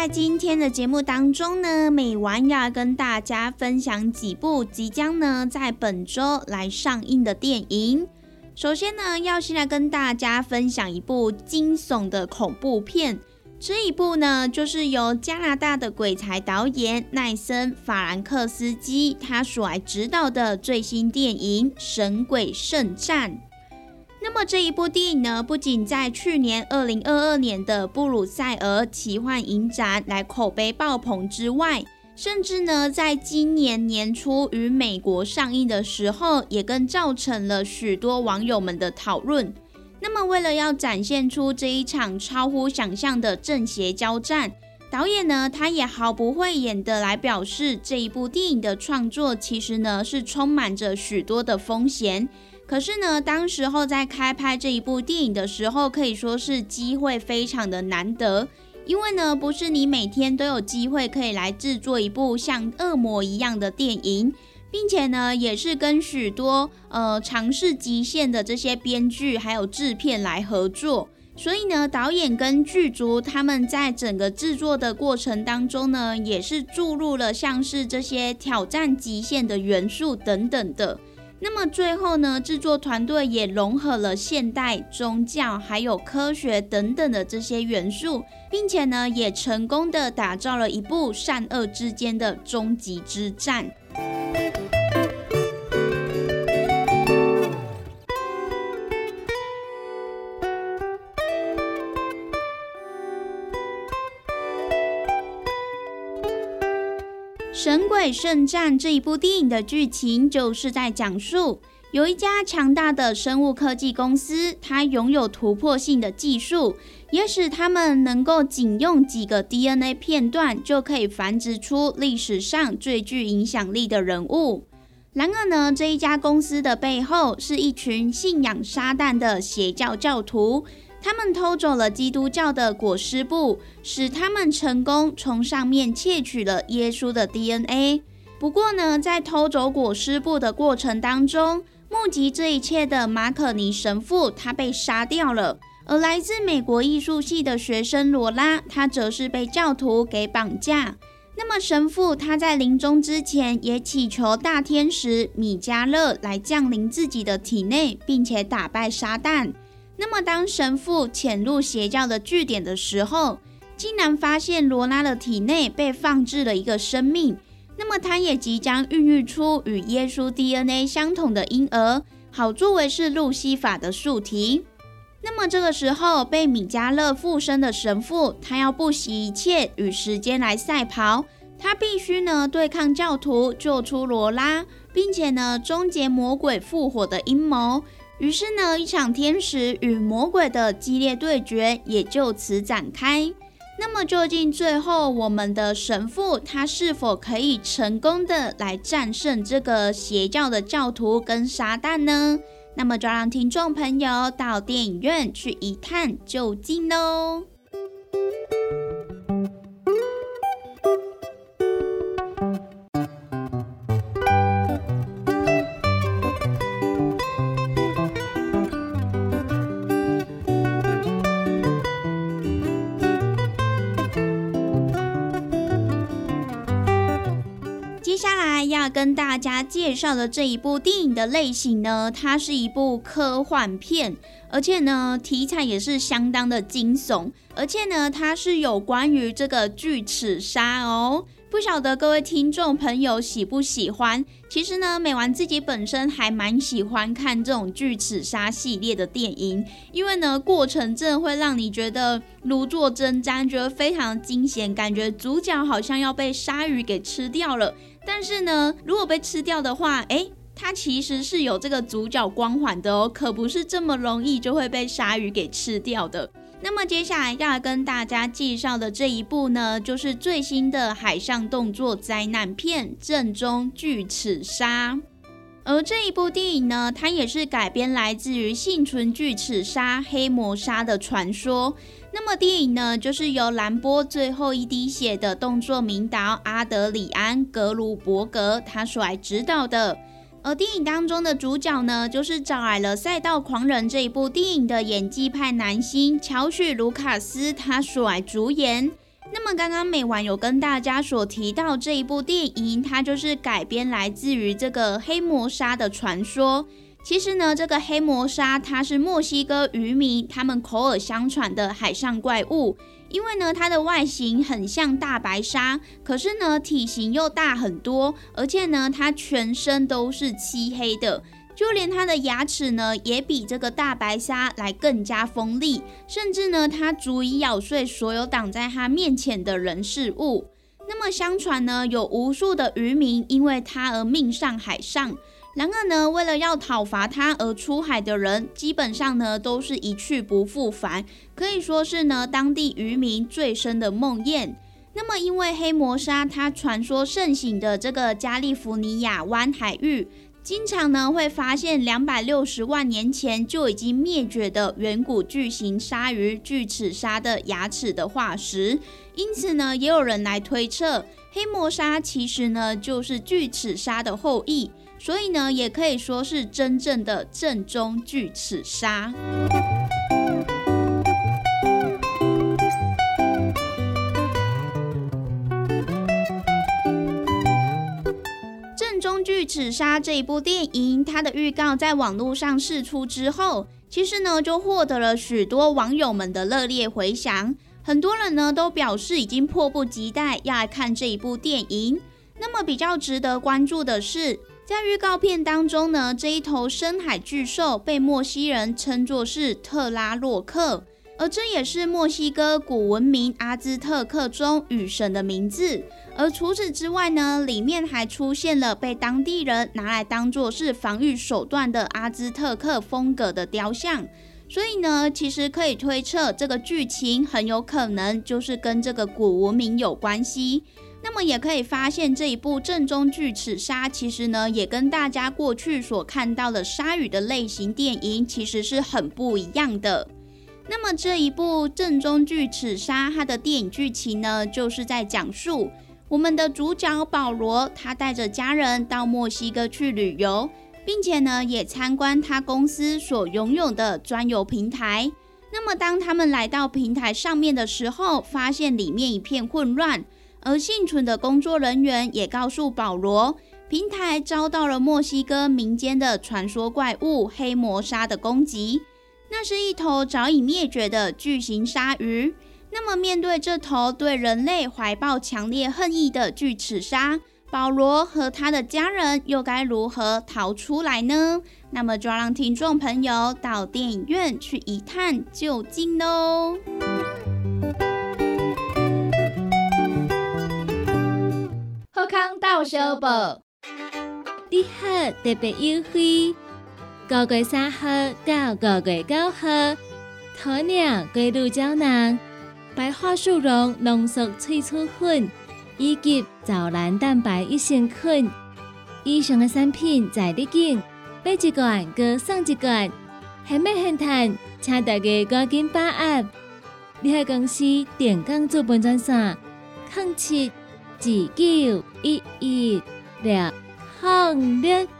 在今天的节目当中呢，美完要跟大家分享几部即将呢在本周来上映的电影。首先呢，要先来跟大家分享一部惊悚的恐怖片。这一部呢，就是由加拿大的鬼才导演奈森·法兰克斯基他所来指导的最新电影《神鬼圣战》。那么这一部电影呢，不仅在去年二零二二年的布鲁塞尔奇幻影展来口碑爆棚之外，甚至呢，在今年年初与美国上映的时候，也更造成了许多网友们的讨论。那么，为了要展现出这一场超乎想象的正邪交战，导演呢，他也毫不讳言的来表示，这一部电影的创作其实呢，是充满着许多的风险。可是呢，当时候在开拍这一部电影的时候，可以说是机会非常的难得，因为呢，不是你每天都有机会可以来制作一部像恶魔一样的电影，并且呢，也是跟许多呃尝试极限的这些编剧还有制片来合作，所以呢，导演跟剧组他们在整个制作的过程当中呢，也是注入了像是这些挑战极限的元素等等的。那么最后呢，制作团队也融合了现代、宗教还有科学等等的这些元素，并且呢，也成功的打造了一部善恶之间的终极之战。《神鬼圣战》这一部电影的剧情，就是在讲述有一家强大的生物科技公司，它拥有突破性的技术，也使他们能够仅用几个 DNA 片段，就可以繁殖出历史上最具影响力的人物。然而呢，这一家公司的背后，是一群信仰撒旦的邪教教徒。他们偷走了基督教的裹尸布，使他们成功从上面窃取了耶稣的 DNA。不过呢，在偷走裹尸布的过程当中，目击这一切的马可尼神父他被杀掉了，而来自美国艺术系的学生罗拉，他则是被教徒给绑架。那么神父他在临终之前也祈求大天使米迦勒来降临自己的体内，并且打败撒旦。那么，当神父潜入邪教的据点的时候，竟然发现罗拉的体内被放置了一个生命。那么，他也即将孕育出与耶稣 DNA 相同的婴儿，好作为是路西法的宿题。那么，这个时候被米迦勒附身的神父，他要不惜一切与时间来赛跑，他必须呢对抗教徒，救出罗拉，并且呢终结魔鬼复活的阴谋。于是呢，一场天使与魔鬼的激烈对决也就此展开。那么，究竟最后我们的神父他是否可以成功的来战胜这个邪教的教徒跟撒旦呢？那么，就让听众朋友到电影院去一探究竟喽。跟大家介绍的这一部电影的类型呢，它是一部科幻片，而且呢题材也是相当的惊悚，而且呢它是有关于这个巨齿鲨哦。不晓得各位听众朋友喜不喜欢？其实呢，美完自己本身还蛮喜欢看这种巨齿鲨系列的电影，因为呢过程真的会让你觉得如坐针毡，觉得非常惊险，感觉主角好像要被鲨鱼给吃掉了。但是呢，如果被吃掉的话，诶，它其实是有这个主角光环的哦，可不是这么容易就会被鲨鱼给吃掉的。那么接下来要跟大家介绍的这一部呢，就是最新的海上动作灾难片《正宗巨齿鲨》。而这一部电影呢，它也是改编来自于幸存巨齿鲨黑魔鲨的传说。那么电影呢，就是由兰波最后一滴血的动作名导阿德里安·格鲁伯格他所来指导的。而电影当中的主角呢，就是找来了《赛道狂人》这一部电影的演技派男星乔许·卢卡斯他所来主演。那么刚刚美晚有跟大家所提到这一部电影，它就是改编来自于这个黑魔鲨的传说。其实呢，这个黑魔鲨它是墨西哥渔民他们口耳相传的海上怪物。因为呢，它的外形很像大白鲨，可是呢，体型又大很多，而且呢，它全身都是漆黑的，就连它的牙齿呢，也比这个大白鲨来更加锋利，甚至呢，它足以咬碎所有挡在它面前的人事物。那么，相传呢，有无数的渔民因为它而命丧海上。然而呢，为了要讨伐他而出海的人，基本上呢都是一去不复返，可以说是呢当地渔民最深的梦魇。那么，因为黑魔鲨它传说盛行的这个加利福尼亚湾海域，经常呢会发现两百六十万年前就已经灭绝的远古巨型鲨鱼巨齿鲨的牙齿的化石，因此呢，也有人来推测，黑魔鲨其实呢就是巨齿鲨的后裔。所以呢，也可以说是真正的正宗巨齿鲨。正宗巨齿鲨这一部电影，它的预告在网络上释出之后，其实呢就获得了许多网友们的热烈回响。很多人呢都表示已经迫不及待要来看这一部电影。那么比较值得关注的是。在预告片当中呢，这一头深海巨兽被墨西人称作是特拉洛克，而这也是墨西哥古文明阿兹特克中雨神的名字。而除此之外呢，里面还出现了被当地人拿来当做是防御手段的阿兹特克风格的雕像。所以呢，其实可以推测，这个剧情很有可能就是跟这个古文明有关系。那么也可以发现，这一部正宗巨齿鲨其实呢，也跟大家过去所看到的鲨鱼的类型电影其实是很不一样的。那么这一部正宗巨齿鲨，它的电影剧情呢，就是在讲述我们的主角保罗，他带着家人到墨西哥去旅游，并且呢，也参观他公司所拥有的专有平台。那么当他们来到平台上面的时候，发现里面一片混乱。而幸存的工作人员也告诉保罗，平台遭到了墨西哥民间的传说怪物黑魔鲨的攻击。那是一头早已灭绝的巨型鲨鱼。那么，面对这头对人类怀抱强烈恨意的巨齿鲨，保罗和他的家人又该如何逃出来呢？那么，就让听众朋友到电影院去一探究竟喽。照小报，你好特别优惠，五月三号到五月九号，鸵鸟龟鹿胶囊、白桦树茸浓缩萃取粉以及藻蓝蛋白益生菌，以上的产品在你境买一罐，各送一罐，还没很赚，请大家赶紧把握！你海公司电工资本专线：零七二九一一六零六。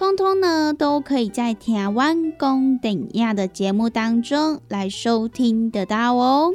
通通呢，都可以在台湾公顶亚的节目当中来收听得到哦。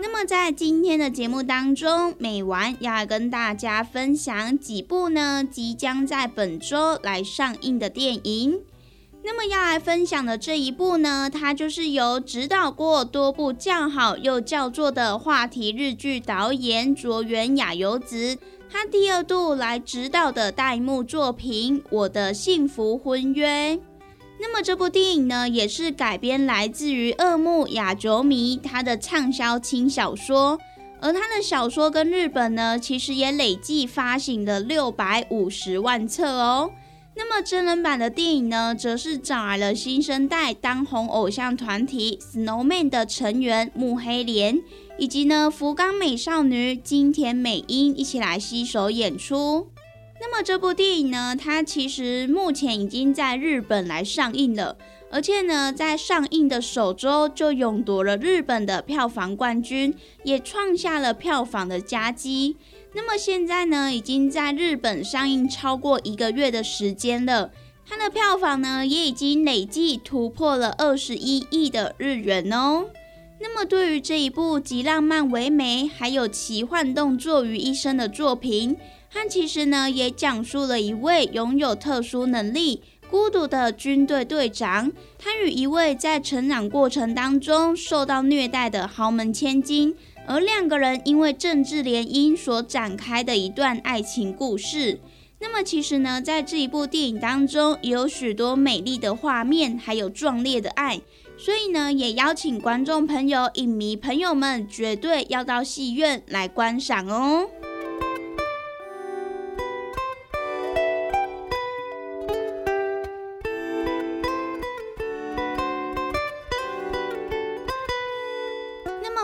那么在今天的节目当中，美完要来跟大家分享几部呢即将在本周来上映的电影。那么要来分享的这一部呢，它就是由指导过多部较好又叫座的话题日剧导演卓原雅由子，他第二度来执导的大荧幕作品《我的幸福婚约》。那么这部电影呢，也是改编来自于二木雅久弥他的畅销轻小说，而他的小说跟日本呢，其实也累计发行了六百五十万册哦。那么真人版的电影呢，则是找来了新生代当红偶像团体 Snowman 的成员木黑莲，以及呢福冈美少女金田美音一起来携手演出。那么这部电影呢，它其实目前已经在日本来上映了，而且呢，在上映的首周就勇夺了日本的票房冠军，也创下了票房的佳绩。那么现在呢，已经在日本上映超过一个月的时间了，它的票房呢，也已经累计突破了二十一亿的日元哦。那么对于这一部集浪漫唯美，还有奇幻动作于一身的作品。它其实呢，也讲述了一位拥有特殊能力、孤独的军队队长，他与一位在成长过程当中受到虐待的豪门千金，而两个人因为政治联姻所展开的一段爱情故事。那么，其实呢，在这一部电影当中，也有许多美丽的画面，还有壮烈的爱，所以呢，也邀请观众朋友、影迷朋友们，绝对要到戏院来观赏哦。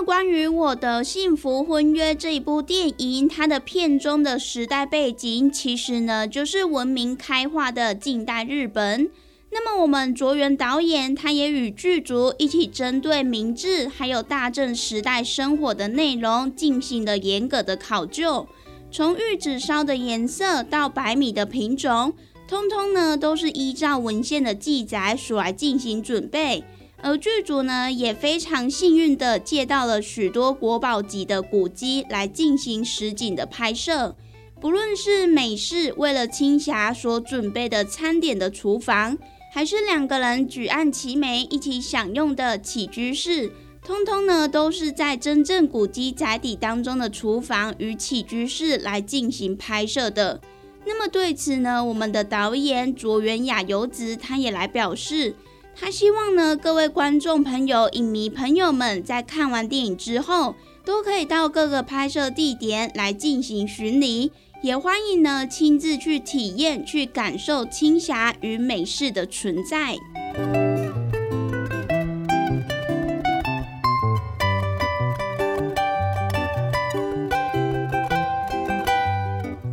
关于我的幸福婚约这一部电影，它的片中的时代背景，其实呢就是文明开化的近代日本。那么我们卓原导演，他也与剧组一起针对明治还有大正时代生活的内容进行了严格的考究。从玉子烧的颜色到白米的品种，通通呢都是依照文献的记载所来进行准备。而剧组呢也非常幸运的借到了许多国宝级的古迹来进行实景的拍摄。不论是美式为了青霞所准备的餐点的厨房，还是两个人举案齐眉一起享用的起居室。通通呢，都是在真正古迹宅邸当中的厨房与起居室来进行拍摄的。那么对此呢，我们的导演卓原雅游子他也来表示，他希望呢各位观众朋友、影迷朋友们在看完电影之后，都可以到各个拍摄地点来进行巡礼，也欢迎呢亲自去体验、去感受青霞与美式的存在。《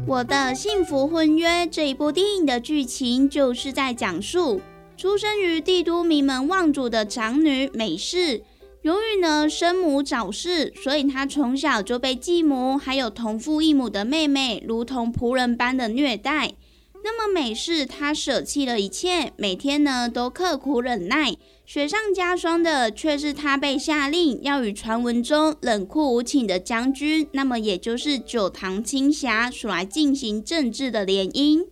我的幸福婚约》这一部电影的剧情，就是在讲述出生于帝都名门望族的长女美世，由于呢生母早逝，所以他从小就被继母还有同父异母的妹妹如同仆人般的虐待。那么美世他舍弃了一切，每天呢都刻苦忍耐。雪上加霜的却是他被下令要与传闻中冷酷无情的将军，那么也就是九堂青霞所来进行政治的联姻。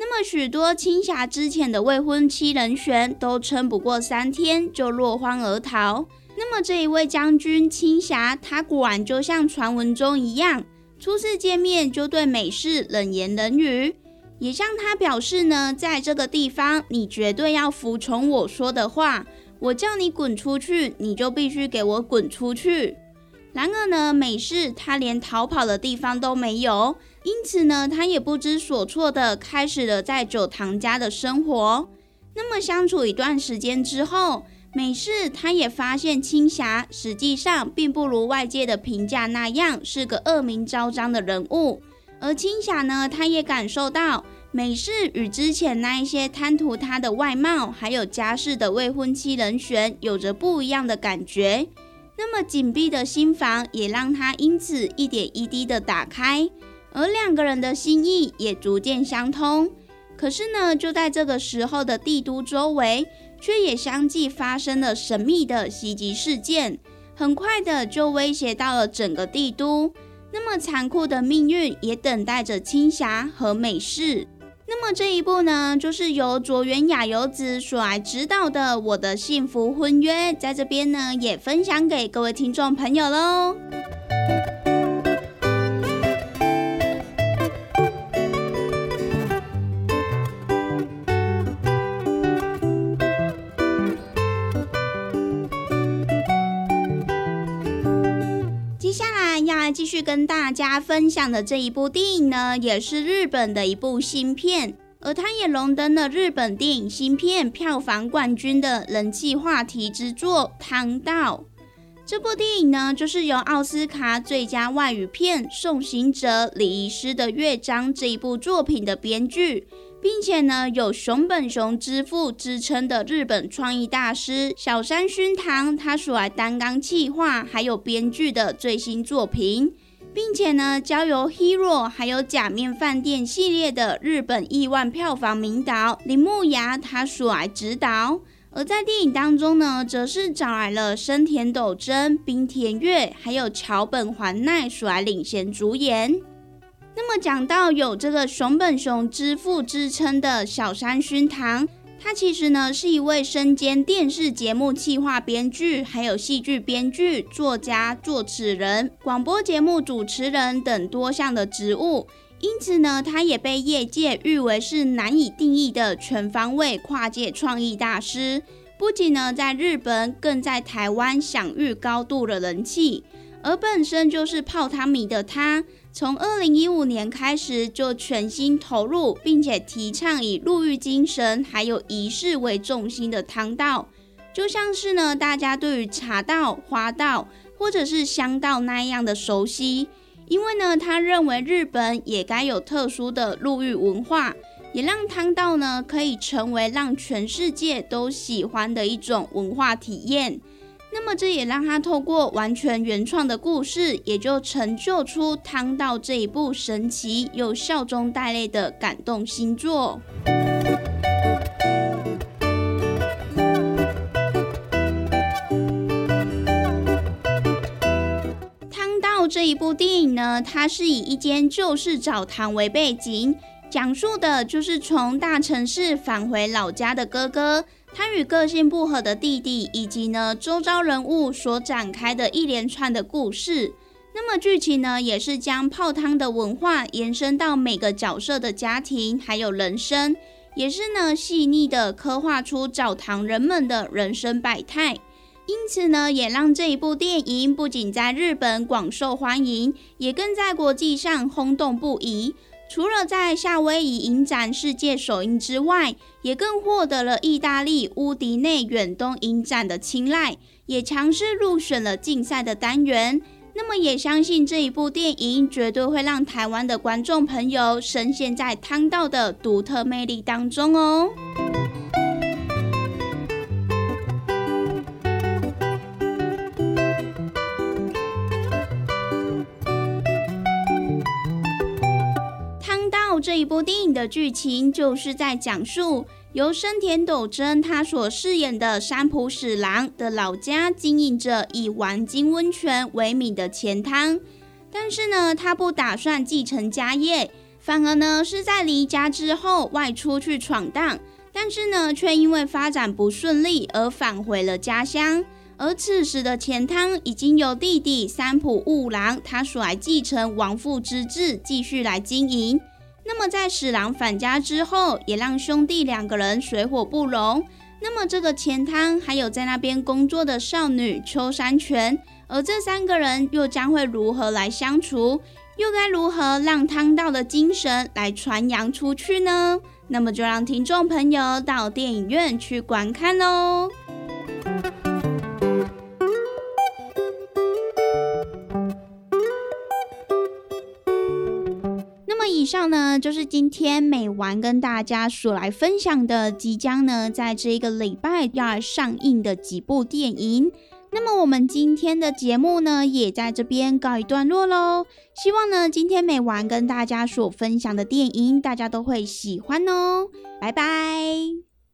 那么许多青霞之前的未婚妻人选都撑不过三天就落荒而逃。那么这一位将军青霞，他果然就像传闻中一样，初次见面就对美式冷言冷语。也向他表示呢，在这个地方，你绝对要服从我说的话。我叫你滚出去，你就必须给我滚出去。然而呢，美式他连逃跑的地方都没有，因此呢，他也不知所措的开始了在九堂家的生活。那么相处一段时间之后，美世他也发现青霞实际上并不如外界的评价那样是个恶名昭彰的人物。而青霞呢，她也感受到美世与之前那一些贪图她的外貌还有家世的未婚妻人选有着不一样的感觉。那么紧闭的心房也让她因此一点一滴的打开，而两个人的心意也逐渐相通。可是呢，就在这个时候的帝都周围，却也相继发生了神秘的袭击事件，很快的就威胁到了整个帝都。那么残酷的命运也等待着青霞和美世。那么这一部呢，就是由卓原雅由子所来指导的《我的幸福婚约》，在这边呢也分享给各位听众朋友喽。续跟大家分享的这一部电影呢，也是日本的一部新片，而它也荣登了日本电影新片票房冠军的人气话题之作《汤道》。这部电影呢，就是由奥斯卡最佳外语片《送行者礼仪师的乐章》这一部作品的编剧。并且呢，有熊本熊之父之称的日本创意大师小山薰堂，他所来担纲企划还有编剧的最新作品，并且呢，交由 Hero 还有假面饭店系列的日本亿万票房名导铃木雅他所来指导。而在电影当中呢，则是找来了生田斗真、冰田月还有桥本环奈所来领衔主演。那么讲到有这个熊本熊之父之称的小山熏堂，他其实呢是一位身兼电视节目企划编剧，还有戏剧编剧、作家、作词人、广播节目主持人等多项的职务。因此呢，他也被业界誉为是难以定义的全方位跨界创意大师。不仅呢在日本，更在台湾享誉高度的人气。而本身就是泡汤迷的他。从二零一五年开始，就全心投入，并且提倡以入狱精神还有仪式为重心的汤道，就像是呢大家对于茶道、花道或者是香道那样的熟悉。因为呢，他认为日本也该有特殊的入狱文化，也让汤道呢可以成为让全世界都喜欢的一种文化体验。那么这也让他透过完全原创的故事，也就成就出《汤道》这一部神奇又笑中带泪的感动新作。汤道这一部电影呢，它是以一间旧式澡堂为背景，讲述的就是从大城市返回老家的哥哥。他与个性不合的弟弟，以及呢周遭人物所展开的一连串的故事。那么剧情呢，也是将泡汤的文化延伸到每个角色的家庭还有人生，也是呢细腻的刻画出澡堂人们的人生百态。因此呢，也让这一部电影不仅在日本广受欢迎，也更在国际上轰动不已。除了在夏威夷影展世界首映之外，也更获得了意大利乌迪内远东影展的青睐，也强势入选了竞赛的单元。那么，也相信这一部电影绝对会让台湾的观众朋友深陷在汤道的独特魅力当中哦。一部电影的剧情就是在讲述由生田斗真他所饰演的山浦史郎的老家经营着以玩金温泉为名的钱汤，但是呢，他不打算继承家业，反而呢是在离家之后外出去闯荡，但是呢，却因为发展不顺利而返回了家乡。而此时的钱汤已经由弟弟三浦悟郎他所来继承亡父之志，继续来经营。那么在史郎返家之后，也让兄弟两个人水火不容。那么这个钱汤还有在那边工作的少女秋山泉，而这三个人又将会如何来相处？又该如何让汤道的精神来传扬出去呢？那么就让听众朋友到电影院去观看喽。上呢，就是今天美完跟大家所来分享的，即将呢在这个礼拜要上映的几部电影。那么我们今天的节目呢，也在这边告一段落喽。希望呢，今天美完跟大家所分享的电影，大家都会喜欢哦。拜拜。